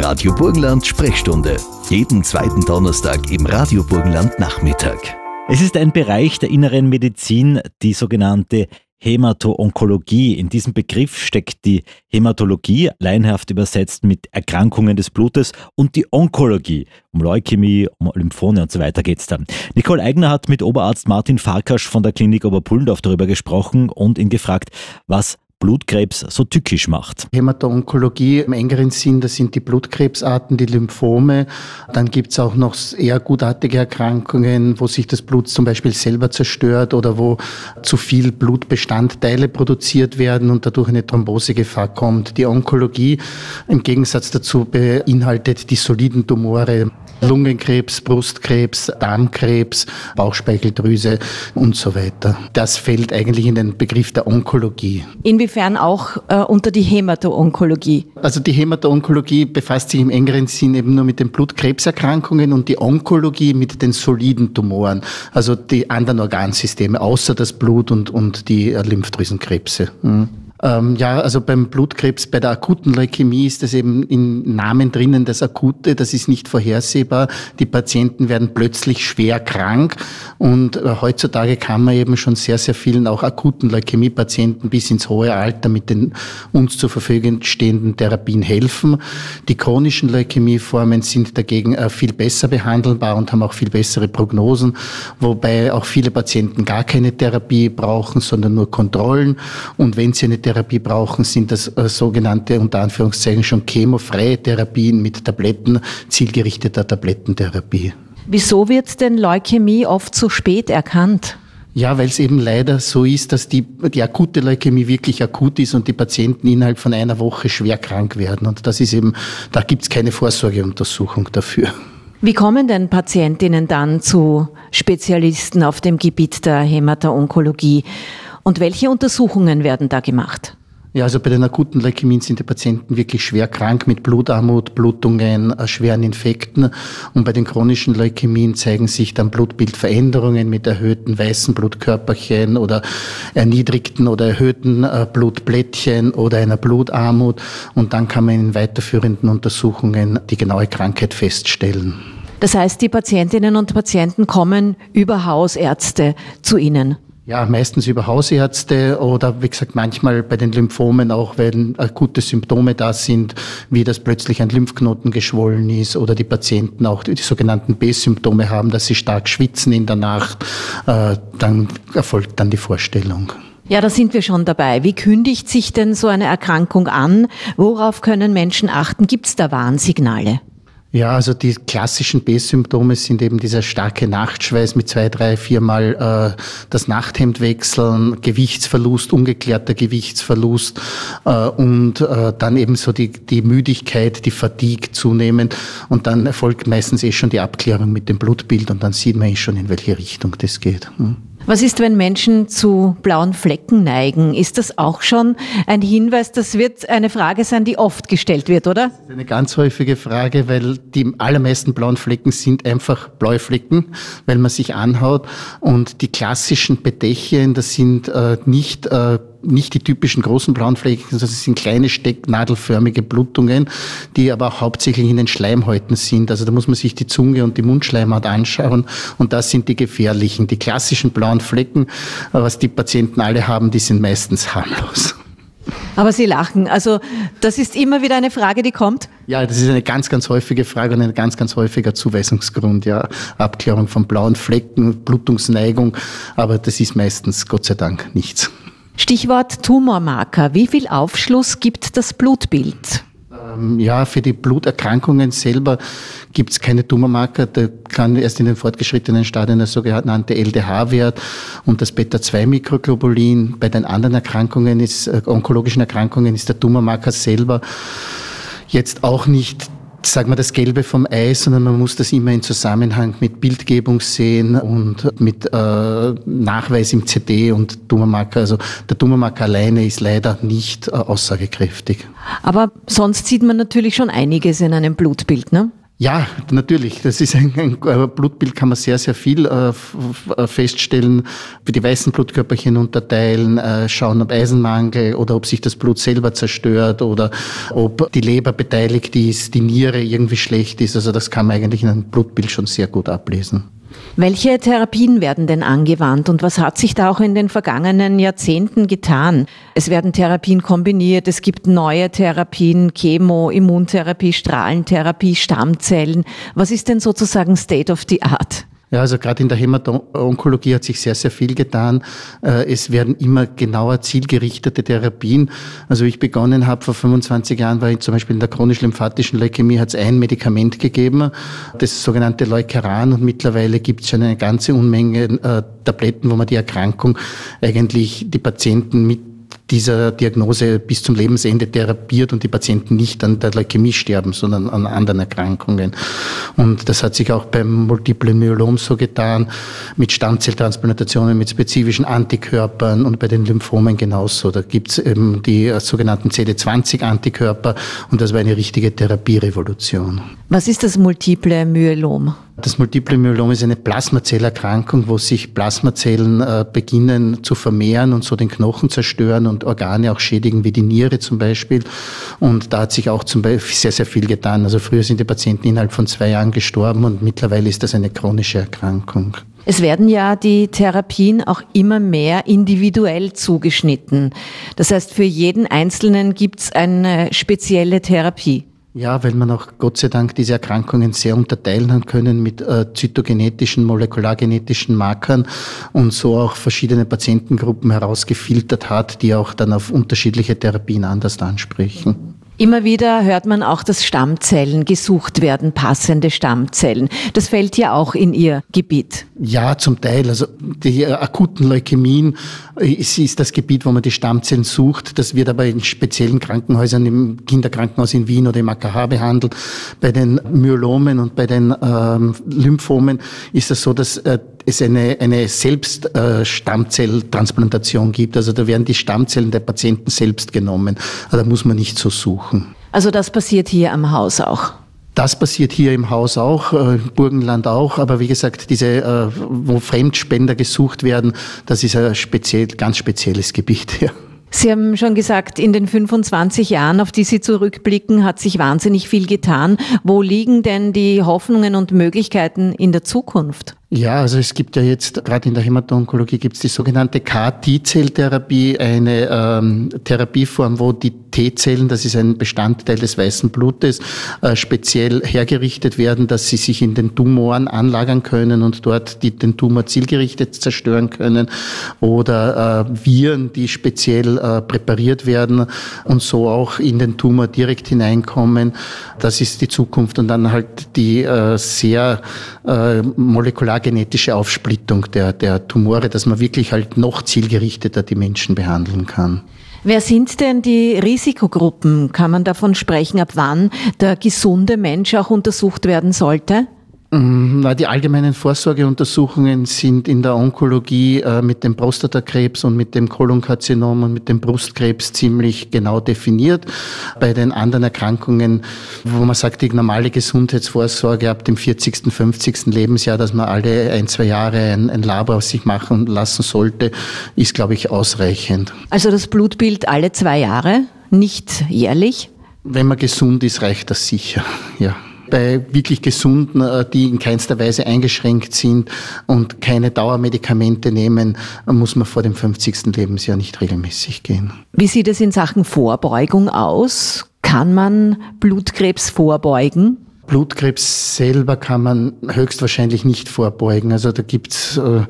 Radio Burgenland Sprechstunde. Jeden zweiten Donnerstag im Radio Burgenland Nachmittag. Es ist ein Bereich der inneren Medizin, die sogenannte Hämato-Onkologie. In diesem Begriff steckt die Hämatologie, leinhaft übersetzt mit Erkrankungen des Blutes, und die Onkologie. Um Leukämie, um Lymphome und so weiter geht es dann. Nicole Eigner hat mit Oberarzt Martin Farkasch von der Klinik Oberpullendorf darüber gesprochen und ihn gefragt, was Blutkrebs so tückisch macht. Hämato-Onkologie im engeren Sinn, das sind die Blutkrebsarten, die Lymphome. Dann gibt es auch noch eher gutartige Erkrankungen, wo sich das Blut zum Beispiel selber zerstört oder wo zu viel Blutbestandteile produziert werden und dadurch eine Thrombosegefahr kommt. Die Onkologie im Gegensatz dazu beinhaltet die soliden Tumore. Lungenkrebs, Brustkrebs, Darmkrebs, Bauchspeicheldrüse und so weiter. Das fällt eigentlich in den Begriff der Onkologie. Inwiefern auch äh, unter die Hämato-Onkologie? Also die Hämato-Onkologie befasst sich im engeren Sinn eben nur mit den Blutkrebserkrankungen und die Onkologie mit den soliden Tumoren, also die anderen Organsysteme, außer das Blut und, und die äh, Lymphdrüsenkrebse. Mhm. Ähm, ja, also beim Blutkrebs, bei der akuten Leukämie ist das eben im Namen drinnen, das Akute, das ist nicht vorhersehbar. Die Patienten werden plötzlich schwer krank und äh, heutzutage kann man eben schon sehr, sehr vielen auch akuten Leukämie-Patienten bis ins hohe Alter mit den uns zur Verfügung stehenden Therapien helfen. Die chronischen Leukämieformen sind dagegen äh, viel besser behandelbar und haben auch viel bessere Prognosen, wobei auch viele Patienten gar keine Therapie brauchen, sondern nur Kontrollen. Und wenn sie eine Therapie brauchen, sind das äh, sogenannte, unter Anführungszeichen, schon chemofreie Therapien mit Tabletten, zielgerichteter Tablettentherapie. Wieso wird denn Leukämie oft zu spät erkannt? Ja, weil es eben leider so ist, dass die, die akute Leukämie wirklich akut ist und die Patienten innerhalb von einer Woche schwer krank werden. Und das ist eben, da gibt es keine Vorsorgeuntersuchung dafür. Wie kommen denn Patientinnen dann zu Spezialisten auf dem Gebiet der Hämato-Onkologie? Und welche Untersuchungen werden da gemacht? Ja, also bei den akuten Leukämien sind die Patienten wirklich schwer krank mit Blutarmut, Blutungen, äh, schweren Infekten. Und bei den chronischen Leukämien zeigen sich dann Blutbildveränderungen mit erhöhten weißen Blutkörperchen oder erniedrigten oder erhöhten äh, Blutblättchen oder einer Blutarmut. Und dann kann man in weiterführenden Untersuchungen die genaue Krankheit feststellen. Das heißt, die Patientinnen und Patienten kommen über Hausärzte zu Ihnen. Ja, meistens über Hausärzte oder wie gesagt manchmal bei den Lymphomen auch, wenn akute Symptome da sind, wie das plötzlich ein Lymphknoten geschwollen ist oder die Patienten auch die sogenannten B-Symptome haben, dass sie stark schwitzen in der Nacht, äh, dann erfolgt dann die Vorstellung. Ja, da sind wir schon dabei. Wie kündigt sich denn so eine Erkrankung an? Worauf können Menschen achten? Gibt es da Warnsignale? Ja, also die klassischen B-Symptome sind eben dieser starke Nachtschweiß mit zwei, drei, viermal äh, das Nachthemd wechseln, Gewichtsverlust, ungeklärter Gewichtsverlust äh, und äh, dann eben so die, die Müdigkeit, die Fatigue zunehmend und dann erfolgt meistens eh schon die Abklärung mit dem Blutbild und dann sieht man eh schon, in welche Richtung das geht. Hm. Was ist, wenn Menschen zu blauen Flecken neigen? Ist das auch schon ein Hinweis? Das wird eine Frage sein, die oft gestellt wird, oder? Das ist eine ganz häufige Frage, weil die allermeisten blauen Flecken sind einfach blaue Flecken, weil man sich anhaut. Und die klassischen Bedächchen, das sind äh, nicht äh, nicht die typischen großen blauen Flecken, sondern es sind kleine stecknadelförmige Blutungen, die aber auch hauptsächlich in den Schleimhäuten sind. Also da muss man sich die Zunge und die Mundschleimhaut anschauen und das sind die gefährlichen. Die klassischen blauen Flecken, was die Patienten alle haben, die sind meistens harmlos. Aber Sie lachen. Also das ist immer wieder eine Frage, die kommt. Ja, das ist eine ganz, ganz häufige Frage und ein ganz, ganz häufiger Zuweisungsgrund. Ja, Abklärung von blauen Flecken, Blutungsneigung, aber das ist meistens Gott sei Dank nichts. Stichwort Tumormarker. Wie viel Aufschluss gibt das Blutbild? Ähm, ja, für die Bluterkrankungen selber gibt es keine Tumormarker. Da kann erst in den fortgeschrittenen Stadien der sogenannte LDH-Wert und das Beta-2-Mikroglobulin. Bei den anderen Erkrankungen ist, äh, onkologischen Erkrankungen ist der Tumormarker selber jetzt auch nicht sagen wir, das Gelbe vom Ei, sondern man muss das immer in Zusammenhang mit Bildgebung sehen und mit äh, Nachweis im CD und Tumormarker. Also der Tumormarker alleine ist leider nicht äh, aussagekräftig. Aber sonst sieht man natürlich schon einiges in einem Blutbild, ne? Ja, natürlich. Das ist ein, ein Blutbild, kann man sehr, sehr viel äh, äh feststellen. Die weißen Blutkörperchen unterteilen, äh, schauen, ob Eisenmangel oder ob sich das Blut selber zerstört oder ob die Leber beteiligt ist, die Niere irgendwie schlecht ist. Also das kann man eigentlich in einem Blutbild schon sehr gut ablesen. Welche Therapien werden denn angewandt und was hat sich da auch in den vergangenen Jahrzehnten getan? Es werden Therapien kombiniert, es gibt neue Therapien, Chemo, Immuntherapie, Strahlentherapie, Stammzellen. Was ist denn sozusagen State of the Art? Ja, also gerade in der Hämato-Onkologie hat sich sehr, sehr viel getan. Äh, es werden immer genauer zielgerichtete Therapien. Also wie ich begonnen habe vor 25 Jahren, war ich zum Beispiel in der chronisch-lymphatischen Leukämie, hat es ein Medikament gegeben, das sogenannte Leukeran. Und mittlerweile gibt es schon eine ganze Unmenge äh, Tabletten, wo man die Erkrankung eigentlich die Patienten mit dieser Diagnose bis zum Lebensende therapiert und die Patienten nicht an der Leukämie sterben, sondern an anderen Erkrankungen. Und das hat sich auch beim Multiplen Myelom so getan, mit Stammzelltransplantationen, mit spezifischen Antikörpern und bei den Lymphomen genauso. Da gibt's eben die sogenannten CD20-Antikörper und das war eine richtige Therapierevolution. Was ist das Multiple Myelom? Das Multiple Myelom ist eine Plasmazellerkrankung, wo sich Plasmazellen äh, beginnen zu vermehren und so den Knochen zerstören und Organe auch schädigen, wie die Niere zum Beispiel. Und da hat sich auch zum Beispiel sehr, sehr viel getan. Also früher sind die Patienten innerhalb von zwei Jahren gestorben und mittlerweile ist das eine chronische Erkrankung. Es werden ja die Therapien auch immer mehr individuell zugeschnitten. Das heißt, für jeden Einzelnen gibt es eine spezielle Therapie. Ja, weil man auch Gott sei Dank diese Erkrankungen sehr unterteilen haben können mit äh, zytogenetischen, molekulargenetischen Markern und so auch verschiedene Patientengruppen herausgefiltert hat, die auch dann auf unterschiedliche Therapien anders ansprechen. Immer wieder hört man auch, dass Stammzellen gesucht werden, passende Stammzellen. Das fällt ja auch in Ihr Gebiet. Ja, zum Teil. Also die akuten Leukämien ist, ist das Gebiet, wo man die Stammzellen sucht. Das wird aber in speziellen Krankenhäusern, im Kinderkrankenhaus in Wien oder im AKH behandelt. Bei den Myelomen und bei den ähm, Lymphomen ist es so, dass äh, es eine, eine Selbststammzelltransplantation äh, gibt. Also da werden die Stammzellen der Patienten selbst genommen. Also da muss man nicht so suchen. Also das passiert hier am Haus auch. Das passiert hier im Haus auch, äh, im Burgenland auch, aber wie gesagt, diese, äh, wo Fremdspender gesucht werden, das ist ein speziell, ganz spezielles Gebiet. Ja. Sie haben schon gesagt, in den 25 Jahren, auf die Sie zurückblicken, hat sich wahnsinnig viel getan. Wo liegen denn die Hoffnungen und Möglichkeiten in der Zukunft? Ja, also es gibt ja jetzt, gerade in der Hämato-Onkologie gibt es die sogenannte KT-Zelltherapie, eine ähm, Therapieform, wo die T-Zellen, das ist ein Bestandteil des weißen Blutes, äh, speziell hergerichtet werden, dass sie sich in den Tumoren anlagern können und dort die, den Tumor zielgerichtet zerstören können oder äh, Viren, die speziell äh, präpariert werden und so auch in den Tumor direkt hineinkommen. Das ist die Zukunft und dann halt die äh, sehr äh, genetische Aufsplittung der, der Tumore, dass man wirklich halt noch zielgerichteter die Menschen behandeln kann. Wer sind denn die Risikogruppen? Kann man davon sprechen, ab wann der gesunde Mensch auch untersucht werden sollte? Mhm, na, die allgemeinen Vorsorgeuntersuchungen sind in der Onkologie äh, mit dem Prostatakrebs und mit dem Kolonkarzinom und mit dem Brustkrebs ziemlich genau definiert. Bei den anderen Erkrankungen, wo man sagt, die normale Gesundheitsvorsorge ab dem 40., 50. Lebensjahr, dass man alle ein, zwei Jahre ein, ein Labor auf sich machen lassen sollte, ist, glaube ich, ausreichend. Also das Blutbild alle zwei Jahre, nicht jährlich? Wenn man gesund ist, reicht das sicher, ja bei wirklich Gesunden, äh, die in keinster Weise eingeschränkt sind und keine Dauermedikamente nehmen, muss man vor dem 50. Lebensjahr nicht regelmäßig gehen. Wie sieht es in Sachen Vorbeugung aus? Kann man Blutkrebs vorbeugen? Blutkrebs selber kann man höchstwahrscheinlich nicht vorbeugen. Also da gibt's äh,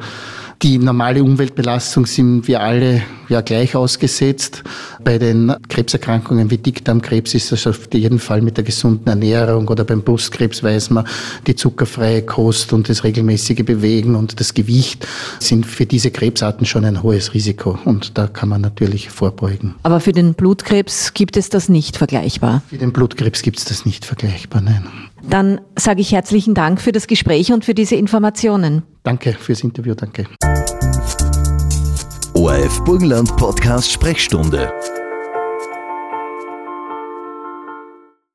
die normale Umweltbelastung sind wir alle ja gleich ausgesetzt. Bei den Krebserkrankungen wie Dickdarmkrebs ist das auf jeden Fall mit der gesunden Ernährung oder beim Brustkrebs weiß man, die zuckerfreie Kost und das regelmäßige Bewegen und das Gewicht sind für diese Krebsarten schon ein hohes Risiko und da kann man natürlich vorbeugen. Aber für den Blutkrebs gibt es das nicht vergleichbar? Für den Blutkrebs gibt es das nicht vergleichbar, nein. Dann sage ich herzlichen Dank für das Gespräch und für diese Informationen. Danke fürs Interview, danke. ORF Burgenland Podcast Sprechstunde